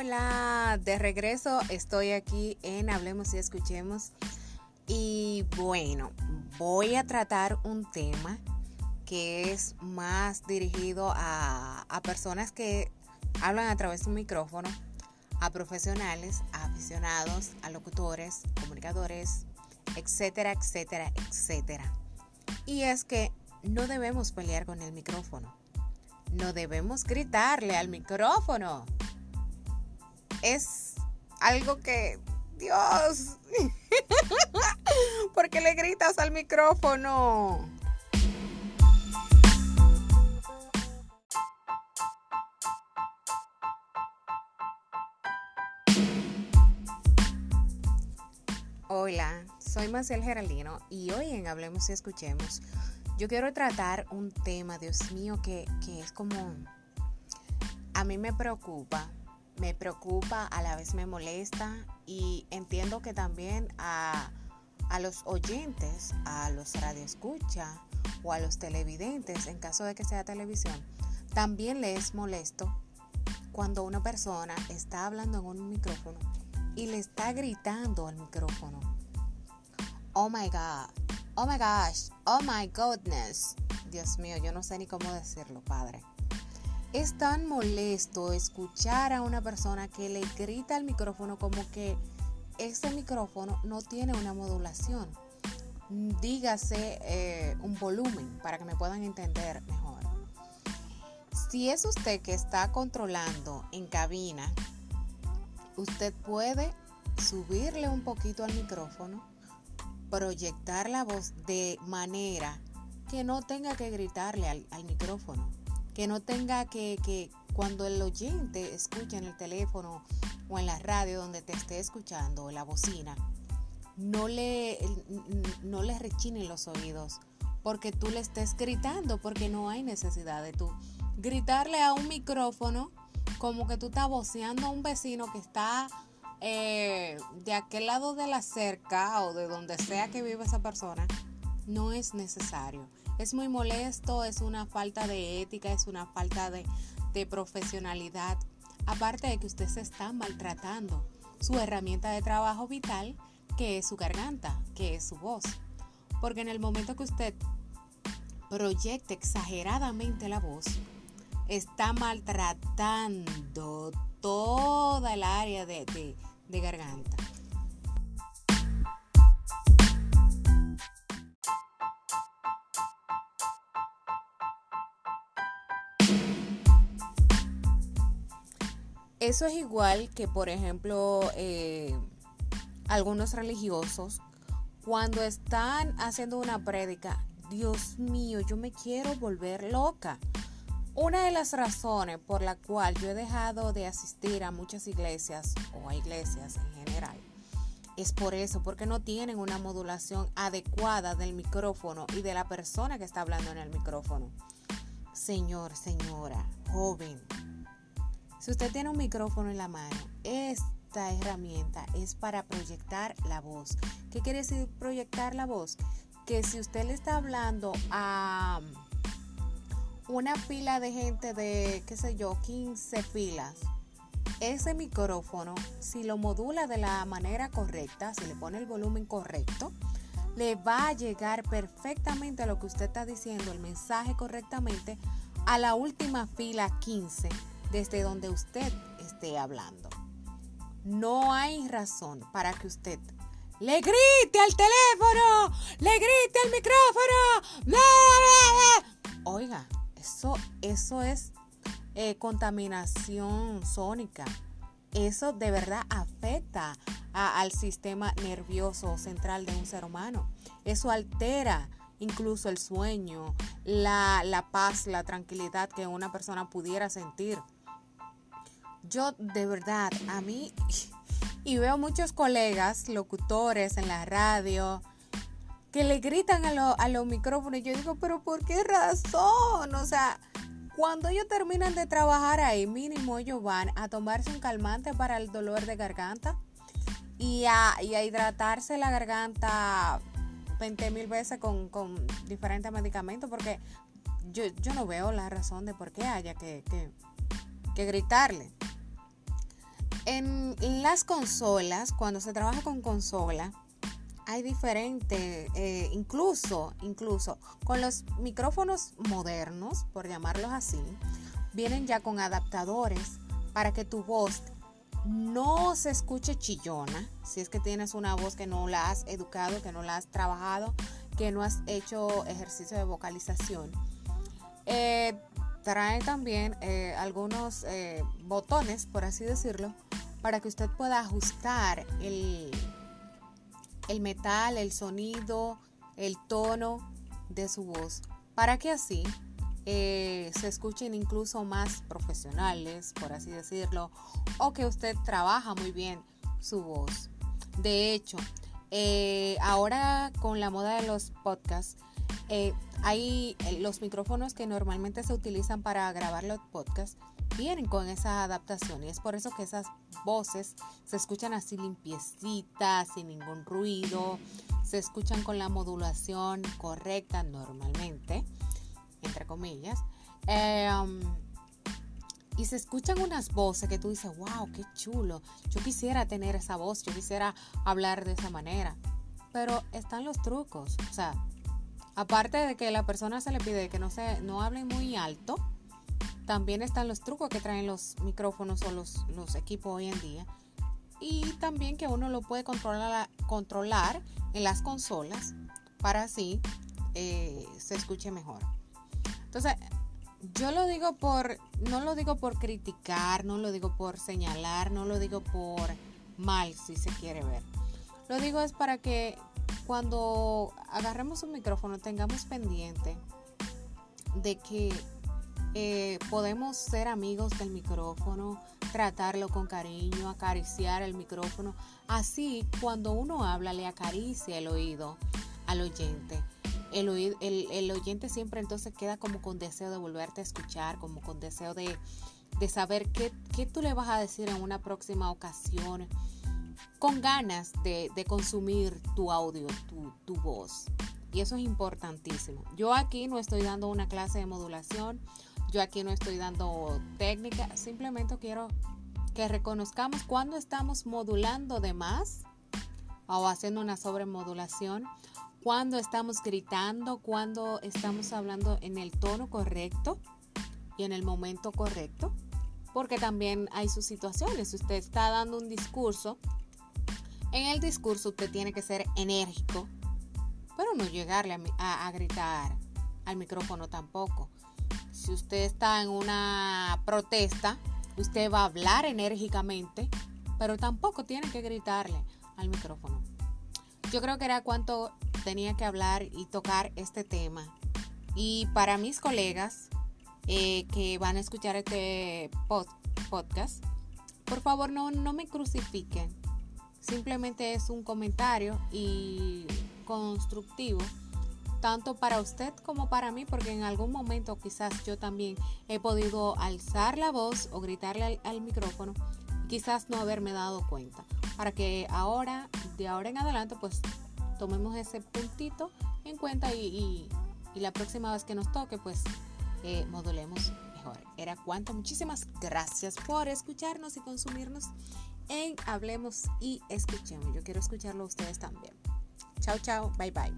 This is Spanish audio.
Hola, de regreso estoy aquí en Hablemos y Escuchemos. Y bueno, voy a tratar un tema que es más dirigido a, a personas que hablan a través de un micrófono, a profesionales, a aficionados, a locutores, comunicadores, etcétera, etcétera, etcétera. Y es que no debemos pelear con el micrófono. No debemos gritarle al micrófono. Es algo que, Dios, ¿por qué le gritas al micrófono? Hola, soy Marcel Geraldino y hoy en Hablemos y Escuchemos yo quiero tratar un tema, Dios mío, que, es como... A mí me preocupa, me preocupa, a la vez me molesta y entiendo que también a, a los oyentes, a los radioescucha o a los televidentes, en caso de que sea televisión, también les es molesto cuando una persona está hablando en un micrófono y le está gritando al micrófono. Oh my God, Oh my gosh, oh my goodness. Dios mío, yo no sé ni cómo decirlo, padre. Es tan molesto escuchar a una persona que le grita al micrófono como que ese micrófono no tiene una modulación. Dígase eh, un volumen para que me puedan entender mejor. Si es usted que está controlando en cabina, usted puede subirle un poquito al micrófono proyectar la voz de manera que no tenga que gritarle al, micrófono, que no tenga que, que cuando el oyente escuche en el teléfono o en la radio donde te esté escuchando la bocina, no le, no rechinen los oídos porque tú le estés gritando, porque no hay necesidad de tú gritarle a un micrófono como que tú estás voceando a un vecino que está eh, de aquel lado de la cerca o de donde sea que vive esa persona, no es necesario. Es muy molesto, es una falta de ética, es una falta de, de profesionalidad. Aparte de que usted se está maltratando su herramienta de trabajo vital, que es su garganta, que es su voz. Porque en el momento que usted proyecte exageradamente la voz, está maltratando toda el área de, de garganta. Eso es igual que, por ejemplo, eh, algunos religiosos, cuando están haciendo una prédica, Dios mío, yo me quiero volver loca. Una de las razones por la cual yo he dejado de asistir a muchas iglesias o a iglesias en general es por eso, porque no tienen una modulación adecuada del micrófono y de la persona que está hablando en el micrófono. Señor, señora, joven, si usted tiene un micrófono en la mano, esta herramienta es para proyectar la voz. ¿Qué quiere decir proyectar la voz? Que si usted le está hablando a una fila de gente de, qué sé yo, 15 filas, ese micrófono, si lo modula de la manera correcta, si le pone el volumen correcto, le va a llegar perfectamente a lo que usted está diciendo, el mensaje correctamente, a la última fila 15, desde donde usted esté hablando. No hay razón para que usted le grite al teléfono, le grite al micrófono. Oiga, eso, eso es eh, contaminación sónica. Eso de verdad afecta al sistema nervioso central de un ser humano. Eso altera incluso el sueño, la, la paz, la tranquilidad que una persona pudiera sentir. Yo de verdad, a mí, y veo muchos colegas, locutores en la radio, que le gritan a, los micrófonos. Y yo digo, pero ¿por qué razón? O sea, cuando ellos terminan de trabajar ahí, mínimo ellos van a tomarse un calmante para el dolor de garganta y a, hidratarse la garganta 20 mil veces con, diferentes medicamentos, porque yo, no veo la razón de por qué haya que, que gritarle. En las consolas, cuando se trabaja con consola, hay diferentes, eh, incluso, incluso con los micrófonos modernos, por llamarlos así, vienen ya con adaptadores para que tu voz no se escuche chillona, si es que tienes una voz que no la has educado, que no la has trabajado, que no has hecho ejercicio de vocalización. Eh, trae también eh, algunos botones, por así decirlo, para que usted pueda ajustar el, el metal, el sonido, el tono de su voz, para que así eh, se escuchen incluso más profesionales, por así decirlo, o que usted trabaja muy bien su voz. De hecho, eh, ahora con la moda de los podcasts, eh, hay los micrófonos que normalmente se utilizan para grabar los podcasts vienen con esa adaptación y es por eso que esas voces se escuchan así limpiecitas, sin ningún ruido, se escuchan con la modulación correcta normalmente, entre comillas. Em, y se escuchan unas voces que tú dices, wow, qué chulo, yo quisiera tener esa voz, yo quisiera hablar de esa manera. Pero están los trucos, o sea, aparte de que la persona se le pide que no, se, no hable muy alto, también están los trucos que traen los micrófonos o los, los equipos hoy en día. Y también que uno lo puede controlar, controlar en las consolas para así eh, se escuche mejor. Entonces, yo lo digo por, no lo digo por criticar, no lo digo por señalar, no lo digo por mal, si se quiere ver. Lo digo es para que cuando agarremos un micrófono tengamos pendiente de que eh, podemos ser amigos del micrófono, tratarlo con cariño, acariciar el micrófono. Así, cuando uno habla, le acaricia el oído al oyente. El, el, oyente siempre entonces queda como con deseo de volverte a escuchar, como con deseo de, saber qué, tú le vas a decir en una próxima ocasión, con ganas de, consumir tu audio, tu, tu voz. Y eso es importantísimo. Yo aquí no estoy dando una clase de modulación yo aquí no estoy dando técnica, simplemente quiero que reconozcamos cuando estamos modulando de más o haciendo una sobremodulación, cuando estamos gritando, cuando estamos hablando en el tono correcto y en el momento correcto, porque también hay sus situaciones. Usted está dando un discurso, en el discurso usted tiene que ser enérgico, pero no llegarle a gritar al micrófono tampoco si usted está en una protesta, usted va a hablar enérgicamente, pero tampoco tiene que gritarle al micrófono. Yo creo que era cuanto tenía que hablar y tocar este tema. Y para mis colegas eh, que van a escuchar este podcast, por favor no, no me crucifiquen. Simplemente es un comentario y constructivo tanto para usted como para mí, porque en algún momento quizás yo también he podido alzar la voz o gritarle al, micrófono, quizás no haberme dado cuenta, para que ahora, de ahora en adelante, pues tomemos ese puntito en cuenta y, la próxima vez que nos toque, pues eh, modulemos mejor. Era cuanto, muchísimas gracias por escucharnos y consumirnos en Hablemos y Escuchemos. Yo quiero escucharlo a ustedes también. Chao, chao, bye bye.